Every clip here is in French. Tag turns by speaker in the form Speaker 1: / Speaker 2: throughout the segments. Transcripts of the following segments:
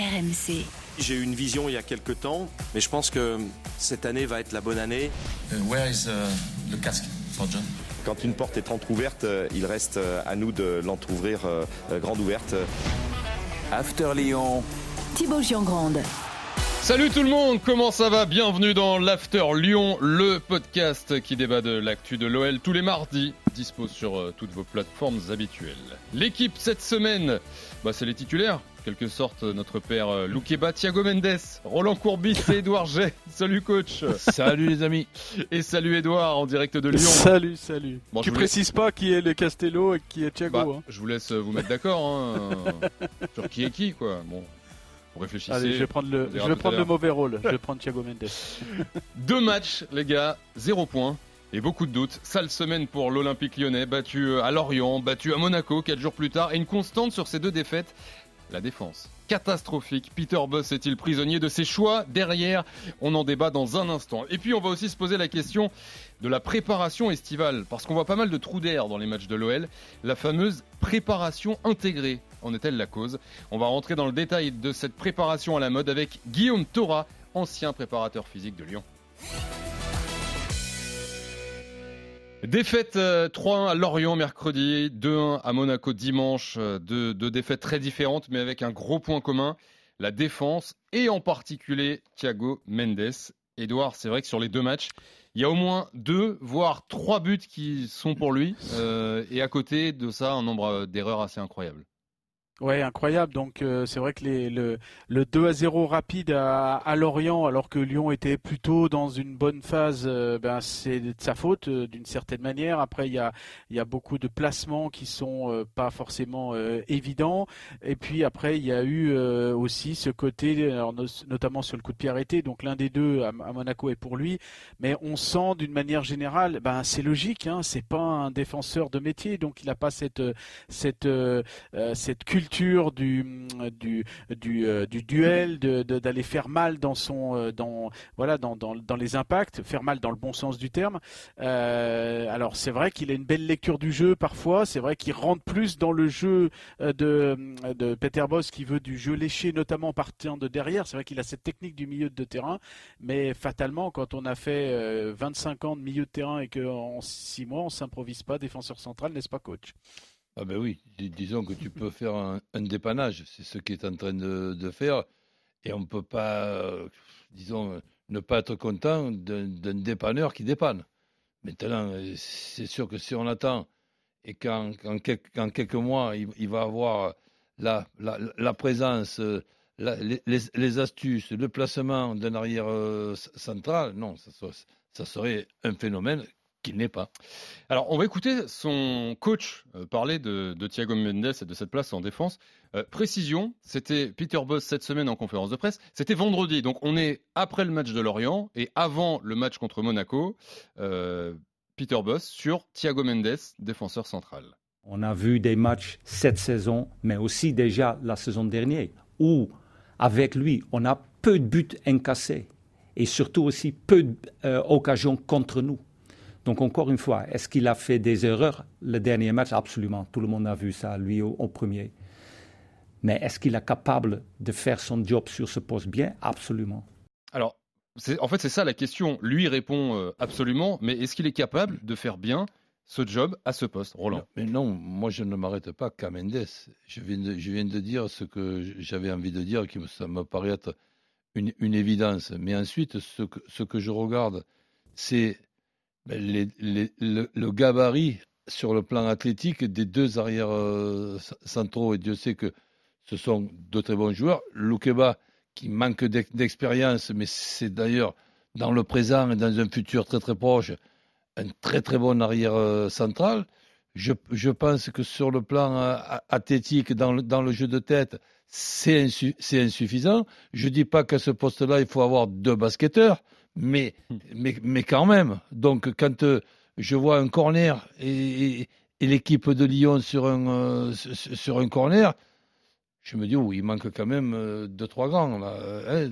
Speaker 1: RMC.
Speaker 2: J'ai eu une vision il y a quelques temps, mais je pense que cette année va être la bonne année.
Speaker 3: Uh, where is uh, le casque for John?
Speaker 4: Quand une porte est entrouverte, euh, il reste euh, à nous de l'entrouvrir euh, grande ouverte.
Speaker 5: After Lyon.
Speaker 1: Thibaut Giangrande.
Speaker 6: Salut tout le monde, comment ça va? Bienvenue dans l'After Lyon, le podcast qui débat de l'actu de l'OL tous les mardis, dispo sur euh, toutes vos plateformes habituelles. L'équipe cette semaine, bah, c'est les titulaires, quelque sorte notre père euh, Loukeba, Thiago Mendes, Roland Courbis et Edouard J. Salut coach
Speaker 7: Salut les amis
Speaker 6: Et salut Edouard en direct de Lyon
Speaker 7: Salut, salut
Speaker 6: Bon,
Speaker 7: Tu précises pas qui est le Castello et qui est Thiago
Speaker 6: Bah,
Speaker 7: hein.
Speaker 6: Je vous laisse vous mettre d'accord hein, sur qui est qui quoi. Bon, vous réfléchissez.
Speaker 7: Allez, je vais prendre le, je vais prendre le mauvais rôle. Je vais prendre Thiago Mendes.
Speaker 6: Deux matchs, les gars, zéro point. Et beaucoup de doutes. Sale semaine pour l'Olympique lyonnais, battu euh, à Lorient, battu à Monaco quatre jours plus tard. Et une constante sur ces deux défaites, la défense. Catastrophique. Peter Boss est-il prisonnier de ses choix Derrière, on en débat dans un instant. Et puis on va aussi se poser la question de la préparation estivale. Parce qu'on voit pas mal de trous d'air dans les matchs de l'OL. La fameuse préparation intégrée. En est-elle la cause? On va rentrer dans le détail de cette préparation à la mode avec Guillaume Thora, ancien préparateur physique de Lyon. Défaite euh, 3-1 à Lorient mercredi, 2-1 à Monaco dimanche, euh, deux, défaites très différentes mais avec un gros point commun, la défense et en particulier Thiago Mendes. Edouard, c'est vrai que sur les deux matchs, il y a au moins deux, voire trois buts qui sont pour lui euh, et à côté de ça un nombre euh, d'erreurs assez incroyable.
Speaker 7: Ouais, incroyable. Donc euh, c'est vrai que les, le, le 2 à 0 rapide à, à Lorient, alors que Lyon était plutôt dans une bonne phase, euh, ben, c'est de sa faute euh, d'une certaine manière. Après, il y a, y a beaucoup de placements qui sont euh, pas forcément évidents. Et puis après, il y a eu aussi ce côté, notamment sur le coup de pied arrêté. Donc l'un des deux à, à Monaco est pour lui. Mais on sent d'une manière générale, ben, c'est logique. Hein, c'est pas un défenseur de métier, donc il n'a pas cette, cette cette culture du du du, euh, du duel, d'aller faire mal dans son euh, dans voilà dans, dans, les impacts, faire mal dans le bon sens du terme. Euh, alors c'est vrai qu'il a une belle lecture du jeu parfois. C'est vrai qu'il rentre plus dans le jeu de Peter Boss qui veut du jeu léché, notamment en partant de derrière. C'est vrai qu'il a cette technique du milieu de terrain, mais fatalement quand on a fait euh, 25 ans de milieu de terrain et qu'en 6 mois on s'improvise pas défenseur central, n'est-ce pas coach?
Speaker 8: Ah ben oui, dis- disons que tu peux faire un, un dépannage, c'est ce qu'il est en train de, de faire, et on ne peut pas, euh, disons, ne pas être content d'un dépanneur qui dépanne. Maintenant, c'est sûr que si on attend et qu'en qu'en quel- qu'en quelques mois, il, il va avoir la, la, la présence, la- les, astuces, le placement d'un arrière euh, central, non, ça serait un phénomène qu'il n'est pas.
Speaker 6: Alors, on va écouter son coach euh, parler de, Thiago Mendes et de cette place en défense. Euh, précision, c'était Peter Boss cette semaine en conférence de presse. C'était vendredi, donc on est après le match de Lorient et avant le match contre Monaco. Euh, Peter Boss sur Thiago Mendes, défenseur central.
Speaker 9: On a vu des matchs cette saison, mais aussi déjà la saison dernière, où avec lui, on a peu de buts encassés et surtout aussi peu d'occasions contre nous. Donc encore une fois, est-ce qu'il a fait des erreurs? Le dernier match Absolument. Tout le monde a vu ça, lui au, au premier. Mais est-ce qu'il est capable de faire son job sur ce poste bien? Absolument.
Speaker 6: Alors, en fait, c'est ça la question. Lui répond euh, absolument, mais est-ce qu'il est capable de faire bien ce job à ce poste, Roland
Speaker 8: Mais non, moi je ne m'arrête pas qu'à Mendes. Je viens, de, je viens de dire ce que j'avais envie de dire, qui me, ça me paraît être une, une évidence. Mais ensuite, ce que, ce que je regarde, c'est les- le, gabarit sur le plan athlétique des deux arrières euh, centraux. Et Dieu sait que ce sont de très bons joueurs. Loukeba, qui manque d'ex- d'expérience, mais c'est d'ailleurs dans le présent et dans un futur très très proche, un très très bon arrière euh, central. Je, je pense que sur le plan euh, athlétique, dans le, dans le jeu de tête, c'est insuffisant. Je ne dis pas qu'à ce poste-là, il faut avoir deux basketteurs, mais, mais, mais quand même. Donc, quand euh, je vois un corner et, et- et l'équipe de Lyon sur un, euh, sur- un corner, je me dis, oui, il manque quand même euh, deux, trois grands. Là, hein.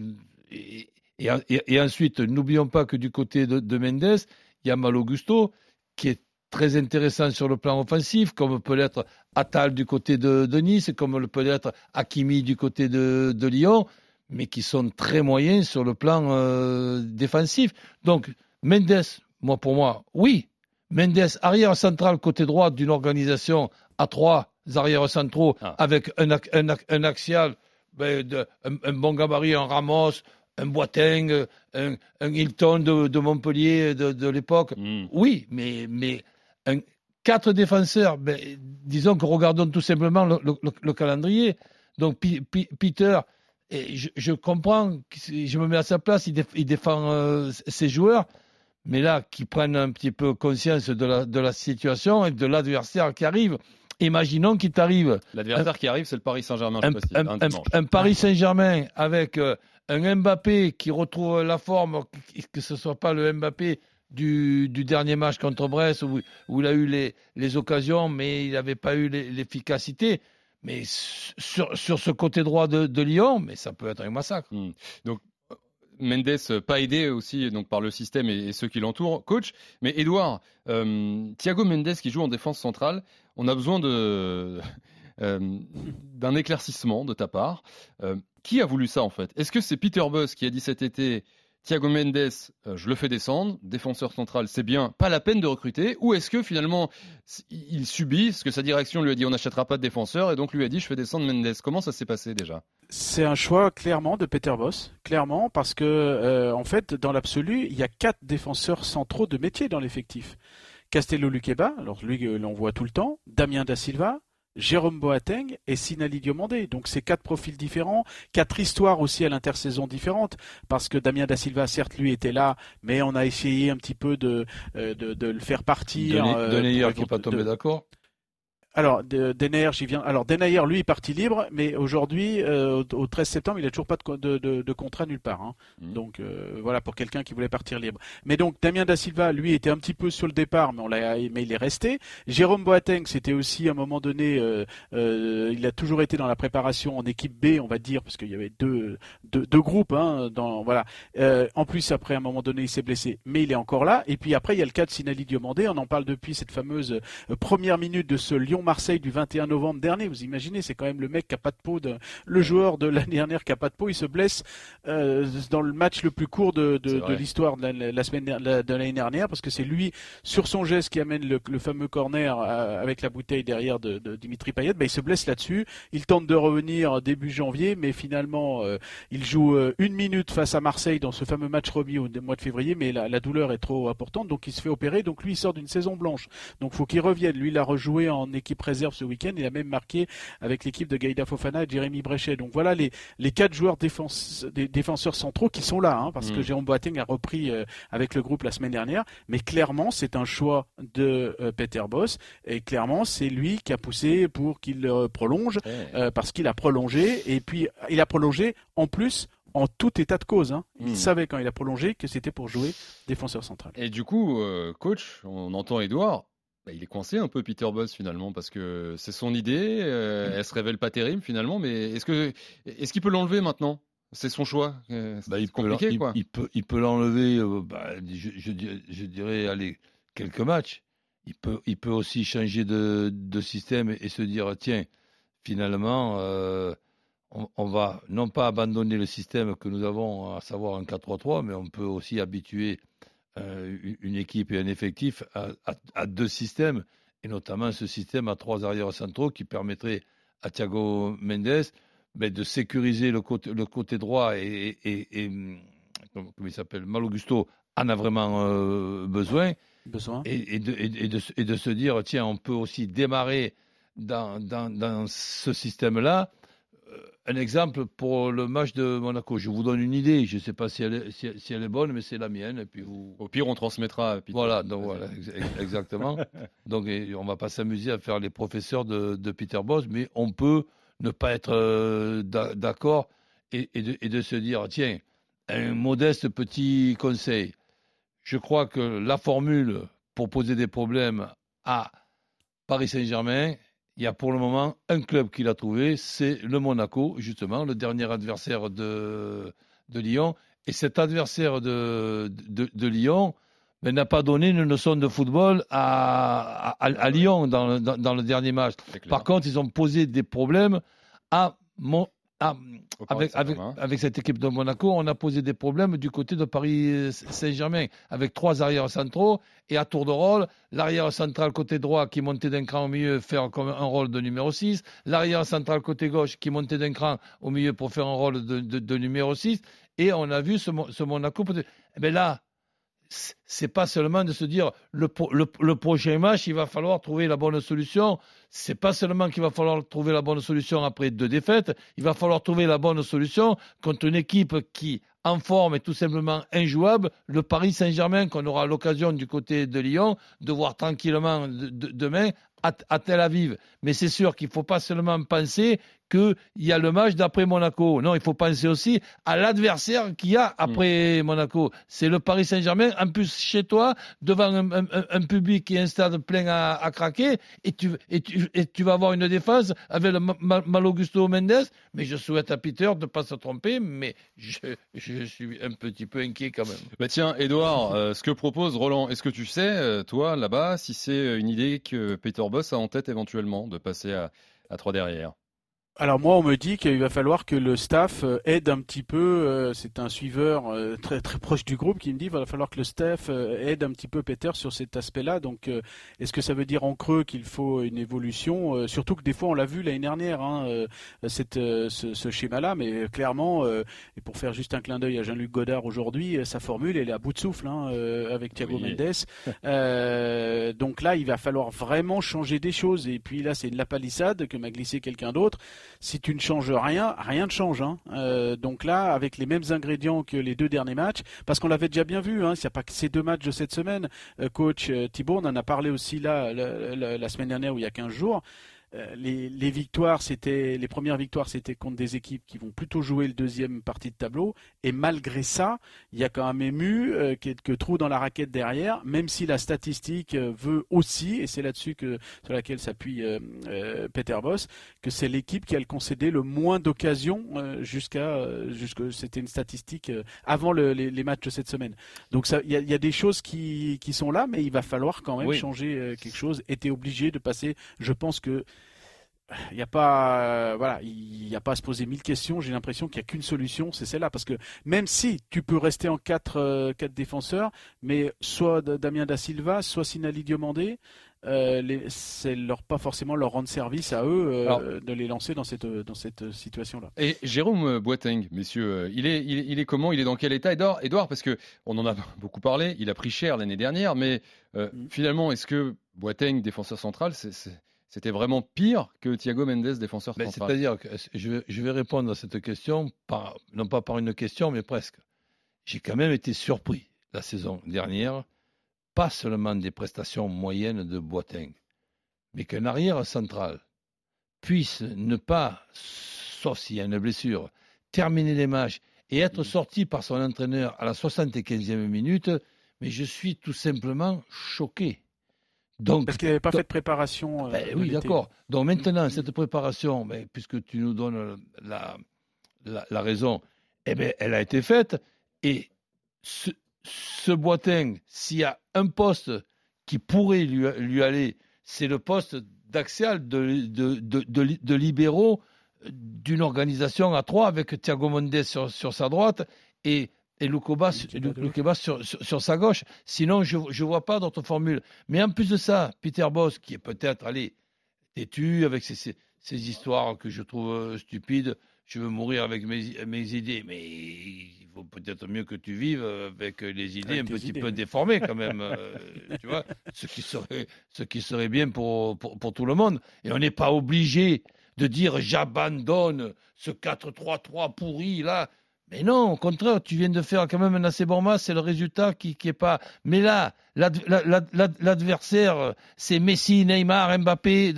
Speaker 8: et, ensuite, n'oublions pas que du côté de, de Mendes, il y a Malo Gusto qui est très intéressants sur le plan offensif, comme peut l'être Attal du côté de, de Nice, comme peut l'être Hakimi du côté de, de, Lyon, mais qui sont très moyens sur le plan euh, défensif. Donc, Mendes, moi pour moi, oui. Mendes, arrière central côté droit d'une organisation à trois arrières centraux ah. avec un, un, un axial, ben, de, un, bon gabarit, un Ramos, un Boateng, un, Hilton de, de, Montpellier de, de l'époque. Hmm. Oui, mais, mais quatre défenseurs, ben, disons que regardons tout simplement le, le, le calendrier. Donc Peter, et je, je, comprends, je me mets à sa place, il, il défend euh, ses joueurs, mais là, qui prennent un petit peu conscience de la, de la situation et de l'adversaire qui arrive. Imaginons qu'il t'arrive.
Speaker 6: L'adversaire qui arrive, c'est le Paris Saint-Germain.
Speaker 8: Un, un, un, Paris Saint-Germain avec euh, un Mbappé qui retrouve la forme, que ce ne soit pas le Mbappé du, du, dernier match contre Brest où, où, il a eu les, les occasions, mais il n'avait pas eu l'efficacité. Mais sur, sur, ce côté droit de, Lyon, mais ça peut être un massacre.
Speaker 6: Hmm. Donc Mendes euh, pas aidé aussi donc par le système et, ceux qui l'entourent, coach. Mais Edouard, euh, Thiago Mendes qui joue en défense centrale, on a besoin de euh, d'un éclaircissement de ta part. Qui a voulu ça en fait? Est-ce que c'est Peter Buss qui a dit cet été Thiago Mendes, euh, je le fais descendre, défenseur central, c'est bien, pas la peine de recruter, ou est-ce que finalement il subit, parce que sa direction lui a dit on n'achètera pas de défenseur, et donc lui a dit je fais descendre Mendes. Comment ça s'est passé déjà?
Speaker 7: C'est un choix clairement de Peter Boss, clairement, parce que euh, en fait, dans l'absolu, il y a quatre défenseurs centraux de métier dans l'effectif. Castello Luqueba, alors lui euh, l'on voit tout le temps, Damien Da Silva, Jérôme Boateng et Sinali Diomandé. Donc c'est quatre profils différents, quatre histoires aussi à l'intersaison différentes, parce que Damien Da Silva, certes, lui était là, mais on a essayé un petit peu de, euh, de, de le faire partir.
Speaker 8: Denis, euh, qui n'est pas tombé d'accord
Speaker 7: alors, Denayer, j'y viens. Alors, Denayer, lui, est parti libre, mais aujourd'hui, euh, au 13 septembre, il n'a toujours pas de, de, de, contrat nulle part. Hein. Mmh. Donc, euh, voilà, pour quelqu'un qui voulait partir libre. Mais donc, Damien Da Silva, lui, était un petit peu sur le départ, mais, on l'a, mais il est resté. Jérôme Boateng, c'était aussi, à un moment donné, euh, euh, il a toujours été dans la préparation en équipe B, on va dire, parce qu'il y avait deux, deux, deux groupes. Hein, dans, voilà. Euh, en plus, après, à un moment donné, il s'est blessé, mais il est encore là. Et puis après, il y a le cas de Sinali Diomandé. On en parle depuis cette fameuse première minute de ce Lyon Marseille du 21 novembre dernier. Vous imaginez, c'est quand même le mec qui a pas de peau, de, le joueur de l'année dernière qui a pas de peau, il se blesse euh, dans le match le plus court de, de, de l'histoire de la, semaine de l'année dernière, parce que c'est lui sur son geste qui amène le, le fameux corner euh, avec la bouteille derrière de, Dimitri Payet. Ben, il se blesse là-dessus. Il tente de revenir début janvier, mais finalement euh, il joue une minute face à Marseille dans ce fameux match remis au mois de février, mais la, la douleur est trop importante, donc il se fait opérer. Donc lui il sort d'une saison blanche. Donc faut qu'il revienne. Lui il a rejoué en équipe réserve ce week-end. Il a même marqué avec l'équipe de Gaïda Fofana et Jérémy Bréchet. Donc voilà les, les quatre joueurs défense, des défenseurs centraux qui sont là, hein, parce que mm. Jérôme Boateng a repris euh, avec le groupe la semaine dernière. Mais clairement, c'est un choix de euh, Peter Boss. Et clairement, c'est lui qui a poussé pour qu'il euh, prolonge, parce qu'il a prolongé. Et puis, il a prolongé en plus en tout état de cause. Hein. Il mm. savait quand il a prolongé que c'était pour jouer défenseur central.
Speaker 6: Et du coup, coach, on entend Edouard, bah, il est coincé un peu Peter Boss finalement parce que c'est son idée, euh, elle se révèle pas terrible finalement, mais est-ce que est-ce qu'il peut l'enlever maintenant? C'est son choix.
Speaker 8: Euh, bah, il, compliqué, peut quoi. Il, peut il peut l'enlever. Euh, bah, je, je, dirais allez quelques matchs. Il peut il peut aussi changer de, de système et, se dire tiens finalement on, on, va non pas abandonner le système que nous avons à savoir un 4-3-3, mais on peut aussi habituer euh, une équipe et un effectif à, deux systèmes, et notamment ce système à trois arrières centraux qui permettrait à Thiago Mendes de sécuriser le côté, le côté droit et, et, comment il s'appelle Malogusto en a vraiment euh, besoin.
Speaker 7: besoin.
Speaker 8: Et, de, et, de, et, de, se dire tiens, on peut aussi démarrer dans, dans, dans ce système-là un exemple pour le match de Monaco. Je vous donne une idée. Je ne sais pas si elle, est, si, elle, est, bonne, mais c'est la mienne. Et puis
Speaker 6: Au pire, on transmettra.
Speaker 8: Voilà, donc voilà, exactement. donc on ne va pas s'amuser à faire les professeurs de, de, Peter Boss, mais on peut ne pas être euh, d'accord et, et, de, et, de, se dire tiens, un modeste petit conseil. Je crois que la formule pour poser des problèmes à Paris Saint-Germain, il y a pour le moment un club qui l'a trouvé, c'est le Monaco, justement, le dernier adversaire de, de Lyon. Et cet adversaire de, de, Lyon, mais n'a pas donné une leçon de football à, à, à Lyon dans le, dans, dans le dernier match. Par contre, ils ont posé des problèmes à, Mon- à- avec, avec, avec cette équipe de Monaco. On a posé des problèmes du côté de Paris Saint-Germain avec trois arrières centraux et à tour de rôle, l'arrière central côté droit qui montait d'un cran au milieu faire comme un rôle de numéro 6, l'arrière central côté gauche qui montait d'un cran au milieu pour faire un rôle de, de- de numéro 6 et on a vu ce, ce Monaco peut-être- eh ben là c'est pas seulement de se dire le, le, prochain match, il va falloir trouver la bonne solution. C'est pas seulement qu'il va falloir trouver la bonne solution après deux défaites, il va falloir trouver la bonne solution contre une équipe qui, en forme, est tout simplement injouable, le Paris Saint-Germain, qu'on aura l'occasion du côté de Lyon de voir tranquillement de- de- demain à, à Tel Aviv. Mais c'est sûr qu'il ne faut pas seulement penser qu'il y a le match d'après Monaco. Non, il faut penser aussi à l'adversaire qu'il y a après Monaco. C'est le Paris Saint-Germain, en plus chez toi, devant un, un- un- public et un stade plein à, à craquer, et tu, et, tu, et tu vas avoir une défense avec le Ma- Ma- Mal Augusto Mendes. Mais je souhaite à Peter de ne pas se tromper, mais je, je suis un petit peu inquiet quand même.
Speaker 6: Bah tiens, Edouard, euh, ce que propose Roland, est-ce que tu sais, euh, toi, là-bas, si c'est une idée que Peter Boss a en tête éventuellement de passer à, à 3 derrière
Speaker 7: Alors moi, on me dit qu'il va falloir que le staff euh, aide un petit peu. euh, C'est un suiveur euh, très très proche du groupe qui me dit qu'il va falloir que le staff aide un petit peu Peter sur cet aspect-là. Donc, est-ce que ça veut dire en creux qu'il faut une évolution Surtout que des fois, on l'a vu l'année dernière, hein, cette, ce, ce schéma-là. Mais clairement, et pour faire juste un clin d'œil à Jean-Luc Godard aujourd'hui, sa formule, elle est à bout de souffle hein, avec Thiago
Speaker 6: Oui.
Speaker 7: Mendes. Euh, donc là, il va falloir vraiment changer des choses. Et puis là, c'est de la palissade que m'a glissé quelqu'un d'autre si tu ne changes rien, rien ne change. hein. Euh, donc là, avec les mêmes ingrédients que les deux derniers matchs, parce qu'on l'avait déjà bien vu, hein, il n'y a pas que ces deux matchs de cette semaine. Euh, coach euh, Thibault, on en a parlé aussi là la, semaine dernière ou il y a 15 jours. Euh, les, les victoires, c'était les premières victoires, c'était contre des équipes qui vont plutôt jouer le deuxième partie de tableau. Et malgré ça, il y a quand même eu euh, quelques trous dans la raquette derrière, même si la statistique euh, veut aussi, et c'est là-dessus que sur laquelle s'appuie euh, euh, Peter Boss, que c'est l'équipe qui a le concédé le moins d'occasions euh, jusqu'à euh, jusque c'était une statistique euh, avant le- les, les matchs de cette semaine. Donc il y y a des choses qui, qui sont là, mais il va falloir quand même
Speaker 8: Oui.
Speaker 7: changer euh, quelque chose. Et t'es obligé de passer. Je pense que il n'y a pas, euh, voilà, il n'y a pas à se poser mille questions. J'ai l'impression qu'il n'y a qu'une solution, c'est celle-là, parce que même si tu peux rester en quatre, euh, quatre défenseurs, mais soit Damien da Silva, soit Sinali Diomandé, euh, c'est leur pas forcément leur rendre service à eux euh,
Speaker 6: Alors-
Speaker 7: de les lancer dans cette dans cette situation-là.
Speaker 6: Et Jérôme Boateng, messieurs, il est, il, est- il est comment? Il est dans quel état Edouard, Edouard, parce que on en a beaucoup parlé, il a pris cher l'année dernière, mais
Speaker 7: Mm.
Speaker 6: finalement, est-ce que Boateng, défenseur central, c'est- c'était vraiment pire que Thiago Mendes, défenseur
Speaker 8: Mais
Speaker 6: central
Speaker 8: C'est-à-dire que je, vais- je vais répondre à cette question, par, non pas par une question, mais presque. J'ai quand même été surpris la saison dernière, pas seulement des prestations moyennes de Boateng, mais qu'un arrière central puisse ne pas, sauf s'il y a une blessure, terminer les matchs et être sorti par son entraîneur à la 75e minute, mais je suis tout simplement choqué. Donc,
Speaker 7: Parce qu'il n'avait pas fait de préparation. euh,
Speaker 8: ben oui, d'accord. Donc maintenant, cette préparation, ben, puisque tu nous donnes la, la, la raison, eh ben, elle a été faite. Et ce, ce Boateng, s'il y a un poste qui pourrait lui, lui aller, c'est le poste d'axial de, de, de, de, li- de libéraux d'une organisation à trois avec Thiago Mendes sur, sur sa droite et, et Lukeba
Speaker 7: Lukeba
Speaker 8: sur, sur, sur sa gauche. Sinon, je ne vois pas d'autre formule. Mais en plus de ça, Peter Boss, qui est peut-être, allez, têtu avec ses, ses, ses histoires que je trouve euh, stupides, je veux mourir avec mes, mes idées, mais il vaut peut-être mieux que tu vives avec les idées
Speaker 7: Avec
Speaker 8: un petit
Speaker 7: idées,
Speaker 8: peu déformées quand même, euh, tu vois, ce qui serait, ce qui serait bien pour, pour, pour tout le monde. Et on n'est pas obligé de dire j'abandonne ce 4-3-3 pourri là. Mais non, au contraire, tu viens de faire quand même un assez bon match, c'est le résultat qui qui est pas. Mais là, l'ad- la- la- la- l'adversaire, c'est Messi, Neymar, Mbappé,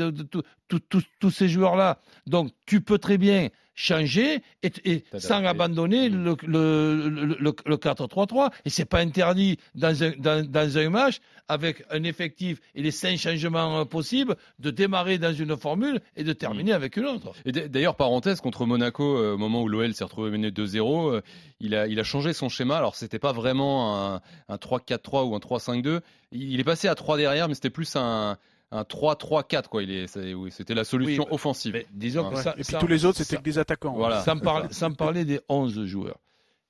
Speaker 8: tous ces joueurs-là. Donc, tu peux très bien changer et, sans abandonner le, le, le, 4-3-3. Et c'est pas interdit dans un, dans, un match avec un effectif et les cinq changements euh, possibles de démarrer dans une formule et de terminer avec une autre.
Speaker 6: Et d'ailleurs, parenthèse, contre Monaco, euh, au moment où l'OL s'est retrouvé mené 2-0, euh, il, a, il a changé son schéma. Alors, c'était pas vraiment un, un 3-4-3 ou un 3-5-2. Il est passé à 3 derrière, mais c'était plus un, un 3-3-4 quoi. Il est, c'était la solution offensive.
Speaker 7: disons ça, et puis tous les autres c'était des attaquants.
Speaker 8: Voilà. Sans, sans, parler des 11 joueurs,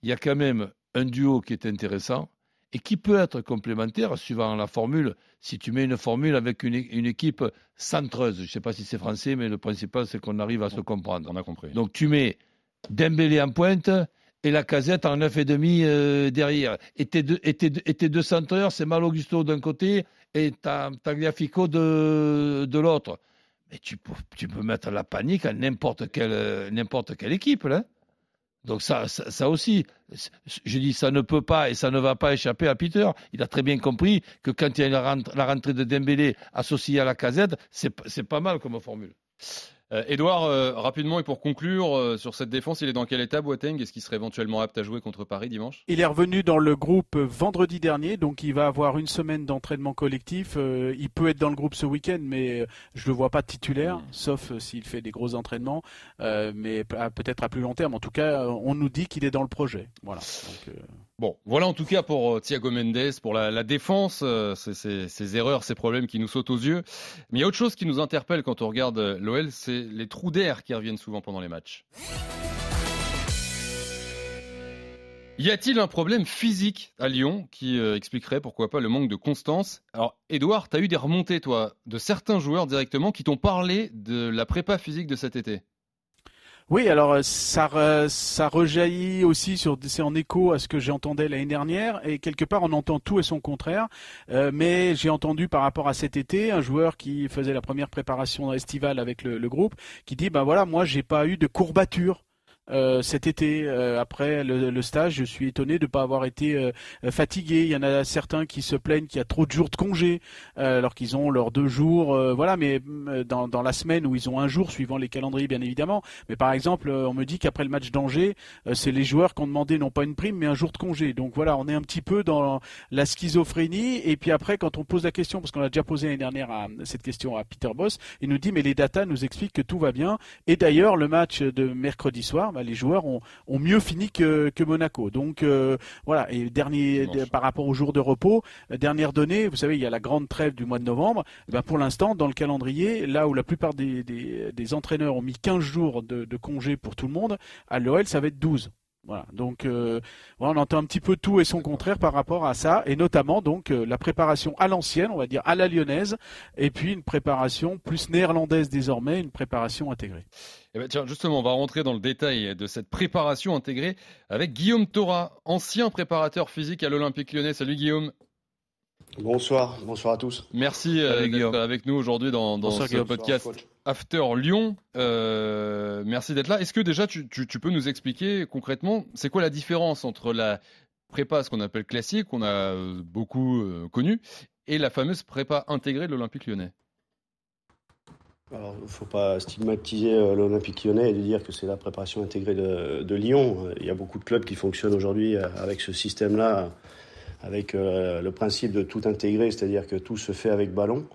Speaker 8: il y a quand même un duo qui est intéressant et qui peut être complémentaire suivant la formule. Si tu mets une formule avec une, une équipe centreuse, je ne sais pas si c'est français, mais le principal c'est qu'on arrive à se comprendre.
Speaker 6: On a compris.
Speaker 8: Donc tu mets Dembélé en pointe et la casette en 9,5 demi euh, derrière. Et tes deux, et tes, deux centreurs, c'est Mal Augusto d'un côté et Tagliafico de, de l'autre. Mais tu peux, tu peux mettre la panique à n'importe quelle, n'importe quelle équipe. Là. Donc ça, ça, aussi, je dis ça ne peut pas et ça ne va pas échapper à Peter. Il a très bien compris que quand il y a la rentrée de Dembélé associée à la casette, c'est, c'est pas mal comme formule.
Speaker 6: Edouard, euh, euh, rapidement et pour conclure euh, sur cette défense, il est dans quel état Boateng? Est-ce qu'il serait éventuellement apte à jouer contre Paris dimanche?
Speaker 7: Il est revenu dans le groupe vendredi dernier, donc il va avoir une semaine d'entraînement collectif. il peut être dans le groupe ce week-end, mais je le vois pas titulaire, hmm. sauf s'il fait des gros entraînements, mais peut-être à plus long terme. En tout cas, on nous dit qu'il est dans le projet. Voilà.
Speaker 6: Bon, voilà en tout cas pour euh, Thiago Mendes, pour la, défense, euh, ces, erreurs, ces problèmes qui nous sautent aux yeux. Mais il y a autre chose qui nous interpelle quand on regarde euh, l'OL, c'est les trous d'air qui reviennent souvent pendant les matchs. Y a-t-il un problème physique à Lyon qui expliquerait pourquoi pas le manque de constance? Alors, Edouard, tu as eu des remontées, toi, de certains joueurs directement qui t'ont parlé de la prépa physique de cet été.
Speaker 7: Oui, alors euh, ça, ça rejaillit aussi sur, c'est en écho à ce que j'ai entendu l'année dernière et quelque part on entend tout et son contraire. Euh, mais j'ai entendu par rapport à cet été un joueur qui faisait la première préparation estivale avec le, le groupe qui dit ben voilà moi j'ai pas eu de courbature euh, cet été euh, après le, stage. Je suis étonné de ne pas avoir été euh, fatigué. Il y en a certains qui se plaignent qu'il y a trop de jours de congé alors qu'ils ont leurs deux jours. voilà, mais dans, dans, la semaine où ils ont un jour suivant les calendriers bien évidemment. Mais par exemple, on me dit qu'après le match d'Angers, c'est les joueurs qui ont demandé non pas une prime mais un jour de congé. Donc voilà, on est un petit peu dans la schizophrénie. Et puis après, quand on pose la question, parce qu'on a déjà posé l'année dernière cette question à Peter Boss, il nous dit mais les datas nous expliquent que tout va bien. Et d'ailleurs, le match de mercredi soir, bah, les joueurs ont, mieux fini que, Monaco. Donc euh, voilà, et dernier par rapport au jour de repos, euh, dernière donnée, vous savez, il y a la grande trêve du mois de novembre. Eh ben, pour l'instant, dans le calendrier, là où la plupart des, entraîneurs ont mis 15 jours de, de congé pour tout le monde, à l'OL, ça va être 12. Voilà, donc euh, on entend un petit peu tout et son contraire par rapport à ça, et notamment donc euh, la préparation à l'ancienne, on va dire à la lyonnaise, et puis une préparation plus néerlandaise désormais, une préparation intégrée.
Speaker 6: Eh ben tiens, justement, on va rentrer dans le détail de cette préparation intégrée avec Guillaume Thora, ancien préparateur physique à l'Olympique lyonnais. Salut Guillaume.
Speaker 1: Bonsoir, bonsoir à tous.
Speaker 6: Merci euh, d'être avec nous aujourd'hui dans, dans ce podcast After Lyon. Euh, merci d'être là. Est-ce que déjà tu, peux nous expliquer concrètement, c'est quoi la différence entre la prépa, ce qu'on appelle classique, qu'on a euh, beaucoup connu, et la fameuse prépa intégrée de l'Olympique lyonnais?
Speaker 1: Alors, il ne faut pas stigmatiser l'Olympique lyonnais et dire que c'est la préparation intégrée de, de, Lyon. Il y a beaucoup de clubs qui fonctionnent aujourd'hui avec ce système-là avec euh, le principe de tout intégrer, c'est-à-dire que tout se fait avec ballon.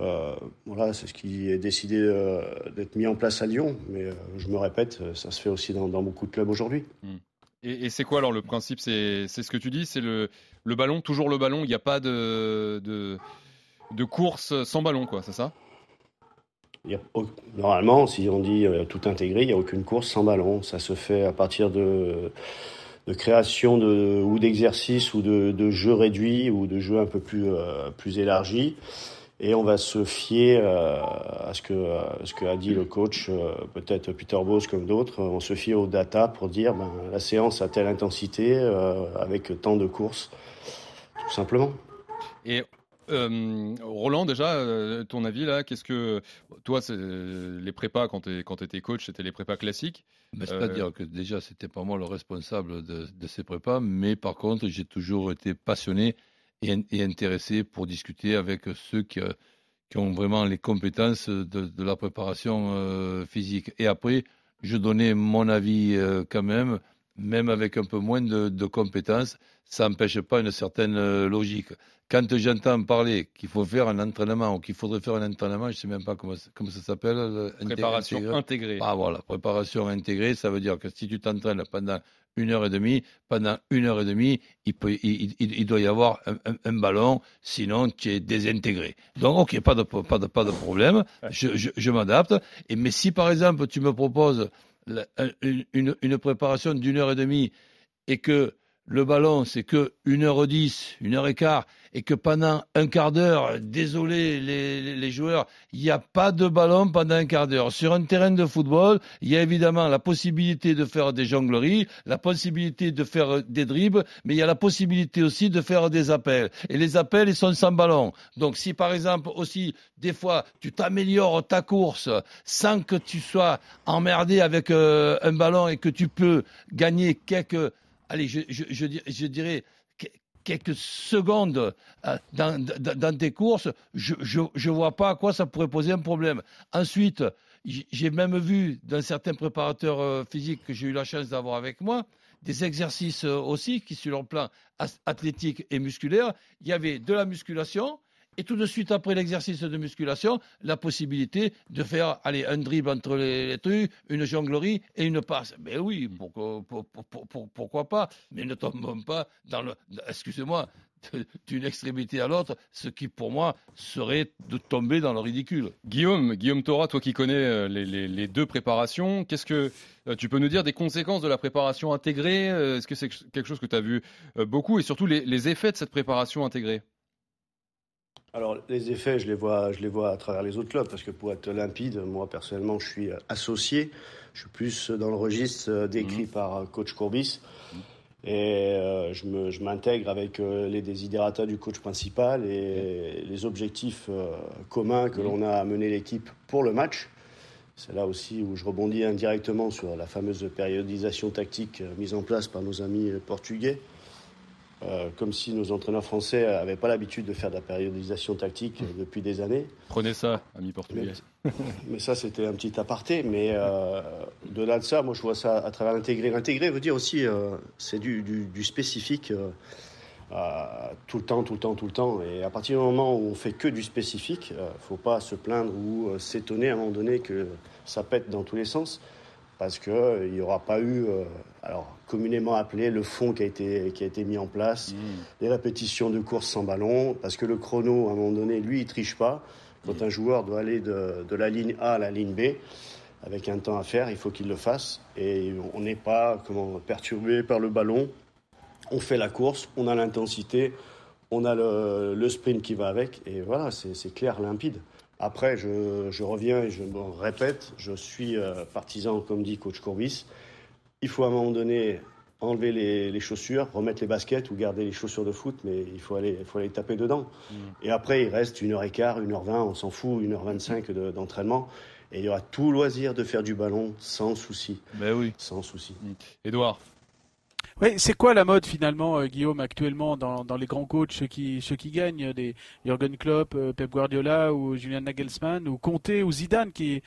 Speaker 1: Euh, voilà, c'est ce qui est décidé euh, d'être mis en place à Lyon, mais je me répète, ça se fait aussi dans, beaucoup de clubs aujourd'hui. Hmm.
Speaker 6: Et, c'est quoi alors le principe? C'est ce que tu dis, c'est le, le, ballon, toujours le ballon, il n'y a pas de, de, de, course sans ballon, quoi, c'est ça?
Speaker 1: Normalement, si on dit tout intégré, il n'y a aucune course sans ballon. Ça se fait à partir de de création de, ou d'exercices ou de, de, jeux réduits ou de jeux un peu plus, euh, plus élargis. Et on va se fier euh, à ce que, ce que a dit le coach, euh, peut-être Peter Bose comme d'autres. On se fie aux data pour dire ben, la séance a telle intensité avec tant de courses, tout simplement.
Speaker 6: Et euh, Roland, déjà, euh, ton avis là, qu'est-ce que toi, les prépas quand tu étais coach, c'était les prépas classiques?
Speaker 8: C'est-à-dire euh, que déjà, c'était pas moi le responsable de, ces prépas, mais par contre, j'ai toujours été passionné et, intéressé pour discuter avec ceux qui, ont vraiment les compétences de, la préparation physique. Et après, je donnais mon avis euh, quand même, même avec un peu moins de, compétences, ça n'empêche pas une certaine euh, logique. Quand j'entends parler qu'il faut faire un entraînement ou qu'il faudrait faire un entraînement, je ne sais même pas comment, comment ça s'appelle. le-
Speaker 6: Préparation
Speaker 8: intégré.
Speaker 6: intégrée.
Speaker 8: Ah voilà, préparation intégrée, ça veut dire que si tu t'entraînes pendant une heure et demie, pendant une heure et demie, il, peut, il, il- il doit y avoir un, un- un ballon, sinon tu es désintégré. Donc ok, pas de, pas de, pas de problème, je, je, je m'adapte. Et mais si par exemple tu me proposes la- une, une préparation d'une heure et demie et que le ballon c'est que une heure dix, une heure et quart, et que pendant un quart d'heure, désolé les joueurs, il n'y a pas de ballon pendant un quart d'heure. Sur un terrain de football, il y a évidemment la possibilité de faire des jongleries, la possibilité de faire des dribbles, mais il y a la possibilité aussi de faire des appels. Et les appels, ils sont sans ballon. Donc si par exemple aussi, des fois, tu t'améliores ta course sans que tu sois emmerdé avec euh, un ballon et que tu peux gagner quelques, allez, je, je, je, je dirais, que- quelques secondes euh, dans, dans, dans tes courses, je ne vois pas à quoi ça pourrait poser un problème. Ensuite, j'ai même vu d'un certain préparateur euh, physique que j'ai eu la chance d'avoir avec moi, des exercices euh, aussi qui, sur le plan athlétique et musculaire, il y avait de la musculation. Et tout de suite après l'exercice de musculation, la possibilité de faire un dribble entre les, trucs, une jonglerie et une passe. Mais oui, pourquoi, pour- pour- pour- pour- pourquoi pas? Mais ne tombons pas dans le, excusez-moi, d'une extrémité à l'autre, ce qui pour moi serait de tomber dans le ridicule.
Speaker 6: Guillaume, Guillaume Thora, toi qui connais euh, les, deux préparations, qu'est-ce que euh, tu peux nous dire des conséquences de la préparation intégrée? Euh, Est-ce que c'est quelque chose que tu as vu beaucoup et surtout les effets de cette préparation intégrée?
Speaker 1: Alors, les effets, je les, vois, je les vois à travers les autres clubs, parce que pour être limpide, moi, personnellement, je suis associé. Je suis plus dans le registre euh, décrit par euh, coach Courbis. Et euh, je m'intègre avec euh, les désidérata du coach principal et les objectifs euh, communs que l'on a à mener l'équipe pour le match. C'est là aussi où je rebondis indirectement sur la fameuse périodisation tactique mise en place par nos amis portugais. Euh, comme si nos entraîneurs français n'avaient pas l'habitude de faire de la périodisation tactique euh, depuis des années.
Speaker 6: Prenez ça, amis portugais.
Speaker 1: Mais ça, c'était un petit aparté. Mais euh, au-delà de ça, moi, je vois ça à travers l'intégré. L'intégré veut dire aussi, euh, c'est du, du- du spécifique tout le temps, tout le temps, tout le temps. Et à partir du moment où on fait que du spécifique, il ne faut pas se plaindre ou s'étonner à un moment donné que ça pète dans tous les sens. Parce qu'il n'y aura pas eu, euh, alors communément appelé, le fond qui a été, qui a été mis en place, les répétitions de courses sans ballon, parce que le chrono, à un moment donné, lui, il triche pas. Quand un joueur doit aller de, de la ligne A à la ligne B, avec un temps à faire, il faut qu'il le fasse. Et on n'est pas comment, perturbé par le ballon. On fait la course, on a l'intensité, on a le, le sprint qui va avec. Et voilà, c'est clair, limpide. Après, je, je reviens et je me répète, je suis euh, partisan, comme dit coach Courbis. Il faut à un moment donné enlever les, les chaussures, remettre les baskets ou garder les chaussures de foot, mais il faut aller, il faut aller taper dedans. Et après, il reste une heure et quart, une heure vingt, on s'en fout, une heure vingt-cinq de- d'entraînement. Et il y aura tout loisir de faire du ballon sans souci.
Speaker 8: Ben oui.
Speaker 1: Sans souci.
Speaker 6: Edouard.
Speaker 7: Oui, c'est quoi la mode finalement, euh, Guillaume, actuellement dans, dans les grands coachs, ceux qui, ceux qui gagnent, des Jürgen Klopp, euh, Pep Guardiola ou Julian Nagelsmann ou Conte ou Zidane, qui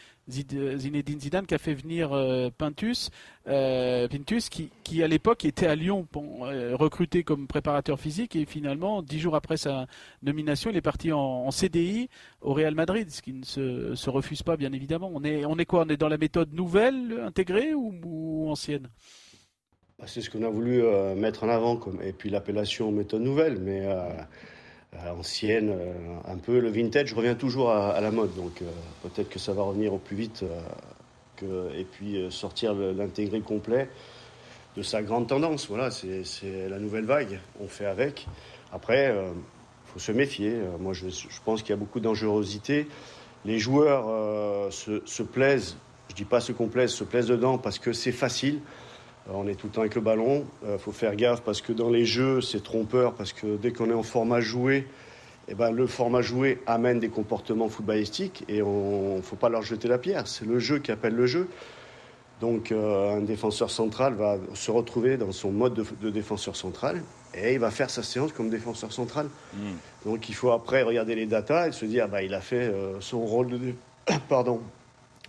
Speaker 7: euh, Zinedine Zidane qui a fait venir euh, Pintus, euh, Pintus qui, qui à l'époque était à Lyon euh, recruté comme préparateur physique et finalement dix jours après sa nomination, il est parti en, CDI au Real Madrid, ce qui ne se, se refuse pas bien évidemment. On est, on est quoi? On est dans la méthode nouvelle intégrée ou, ancienne?
Speaker 1: C'est ce qu'on a voulu euh, mettre en avant, et puis l'appellation méthode nouvelle, mais euh, euh, ancienne, un peu le vintage revient toujours à, la mode, donc peut-être que ça va revenir au plus vite, et puis sortir l'intégré complet de sa grande tendance. Voilà, c'est la nouvelle vague, on fait avec. Après, il faut se méfier. Moi, je, pense qu'il y a beaucoup de dangerosité. Les joueurs se, se plaisent, je dis pas se complaisent, se plaisent dedans parce que c'est facile. Euh, On est tout le temps avec le ballon. Il faut faire gaffe parce que dans les jeux, c'est trompeur parce que dès qu'on est en format joué, eh ben, le format joué amène des comportements footballistiques et on ne faut pas leur jeter la pierre. C'est le jeu qui appelle le jeu. Donc euh, un défenseur central va se retrouver dans son mode de, de défenseur central et il va faire sa séance comme défenseur central. Donc il faut après regarder les datas et se dire bah, il a fait euh, son rôle de, dé- pardon,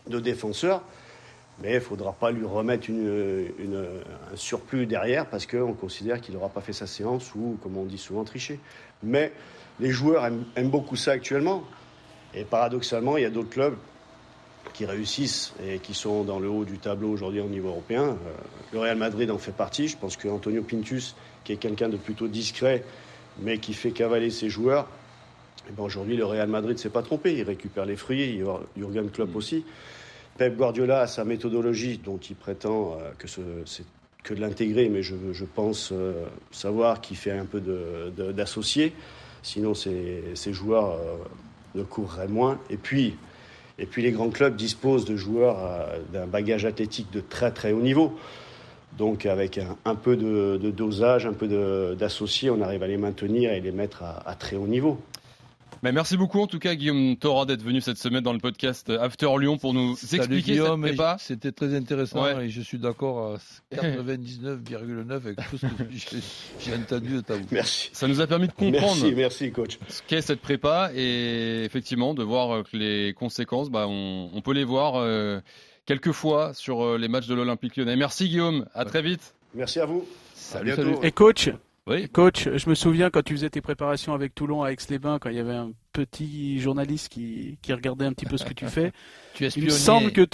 Speaker 1: de défenseur. Mais il ne faudra pas lui remettre une, un surplus derrière parce qu'on considère qu'il n'aura pas fait sa séance ou, comme on dit souvent, triché. Mais les joueurs aiment, beaucoup ça actuellement. Et paradoxalement, il y a d'autres clubs qui réussissent et qui sont dans le haut du tableau aujourd'hui au niveau européen. Euh, le Real Madrid en fait partie. Je pense qu'Antonio Pintus, qui est quelqu'un de plutôt discret, mais qui fait cavaler ses joueurs, eh ben aujourd'hui, le Real Madrid ne s'est pas trompé. Il récupère les fruits. Jurgen Klopp mm. aussi. Pep Guardiola a sa méthodologie dont il prétend euh, que c'est que de l'intégrer, mais je, pense euh, savoir qu'il fait un peu d'associé. Sinon, ces, joueurs euh, ne courraient moins. Et puis, et puis, les grands clubs disposent de joueurs d'un bagage athlétique de très très haut niveau. Donc, avec un, peu de, dosage, un peu d'associé, on arrive à les maintenir et les mettre à très haut niveau
Speaker 6: merci beaucoup en tout cas Guillaume Thora d'être venu cette semaine dans le podcast After Lyon pour nous expliquer
Speaker 8: Guillaume, cette C'était très intéressant et je suis d'accord à 99,9 avec tout ce que j'ai entendu de ta bouche.
Speaker 1: Merci.
Speaker 6: Ça nous a permis de comprendre
Speaker 1: merci, merci, coach.
Speaker 6: ce qu'est cette prépa et effectivement de voir que les conséquences, bah, on, peut les voir euh, quelques fois sur euh, les matchs de l'Olympique lyonnais. Merci Guillaume, à très vite.
Speaker 1: Merci à vous.
Speaker 7: Salut, salut. Et coach, oui. Coach, je me souviens quand tu faisais tes préparations avec Toulon à Aix-les-Bains, quand il y avait un petit journaliste qui, qui regardait un petit peu ce que tu fais.
Speaker 8: tu
Speaker 7: Il me semble que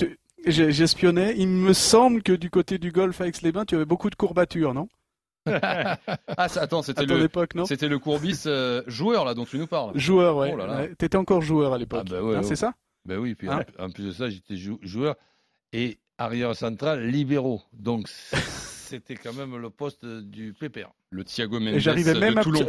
Speaker 7: j'espionnais. Il me semble que du côté du golf à Aix-les-Bains, tu avais beaucoup de courbatures, non?
Speaker 6: Ah, attends, c'était le, non? c'était le courbis euh, joueur là dont tu nous parles.
Speaker 7: Joueur, ouais. Oh T'étais encore joueur à l'époque. Ah, bah hein, c'est ça?
Speaker 8: Ben oui. Puis hein? en, plus de ça, j'étais joueur et arrière central libéraux. Donc c'était quand même le poste du PPR.
Speaker 6: Le Thiago Mendes j'arrivais même de Toulon.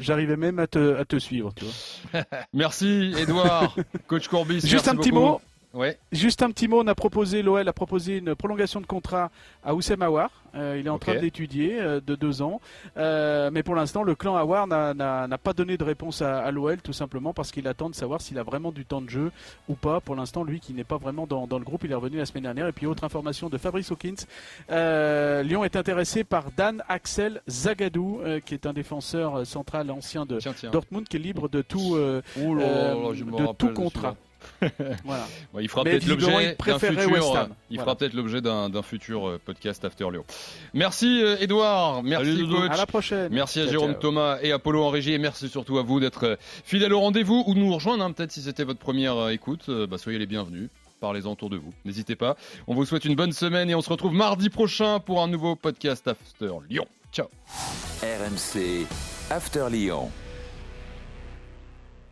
Speaker 7: J'arrivais même à te, à te, suivre, tu vois.
Speaker 6: merci Edouard, coach Courbis.
Speaker 7: Juste
Speaker 6: un
Speaker 7: petit mot. Ouais. Juste un petit mot, on a proposé, l'OL a proposé une prolongation de contrat à Oussem Aouar. Euh, il est en train d'étudier euh, de deux ans. Euh, mais pour l'instant, le clan Aouar n'a pas donné de réponse à, l'OL, tout simplement parce qu'il attend de savoir s'il a vraiment du temps de jeu ou pas. Pour l'instant, lui qui n'est pas vraiment dans, le groupe, il est revenu la semaine dernière. Et puis, autre information de Fabrice Hawkins. Lyon est intéressé par Dan Axel Zagadou, qui est un défenseur central ancien de Dortmund, qui est libre de tout, de tout contrat.
Speaker 6: voilà. il fera peut-être l'objet d'un futur. Il fera peut-être l'objet d'un futur euh, podcast After Lyon. Merci Edouard, euh, merci coach.
Speaker 7: À la prochaine.
Speaker 6: Merci à Jérôme Thomas et Apollo en régie et merci surtout à vous d'être euh, fidèles au rendez-vous ou de nous rejoindre. Hein, peut-être si c'était votre première écoute, bah, soyez les bienvenus. Parlez-en autour de vous. N'hésitez pas. On vous souhaite une bonne semaine et on se retrouve mardi prochain pour un nouveau podcast After Lyon. Ciao.
Speaker 5: RMC After Lyon.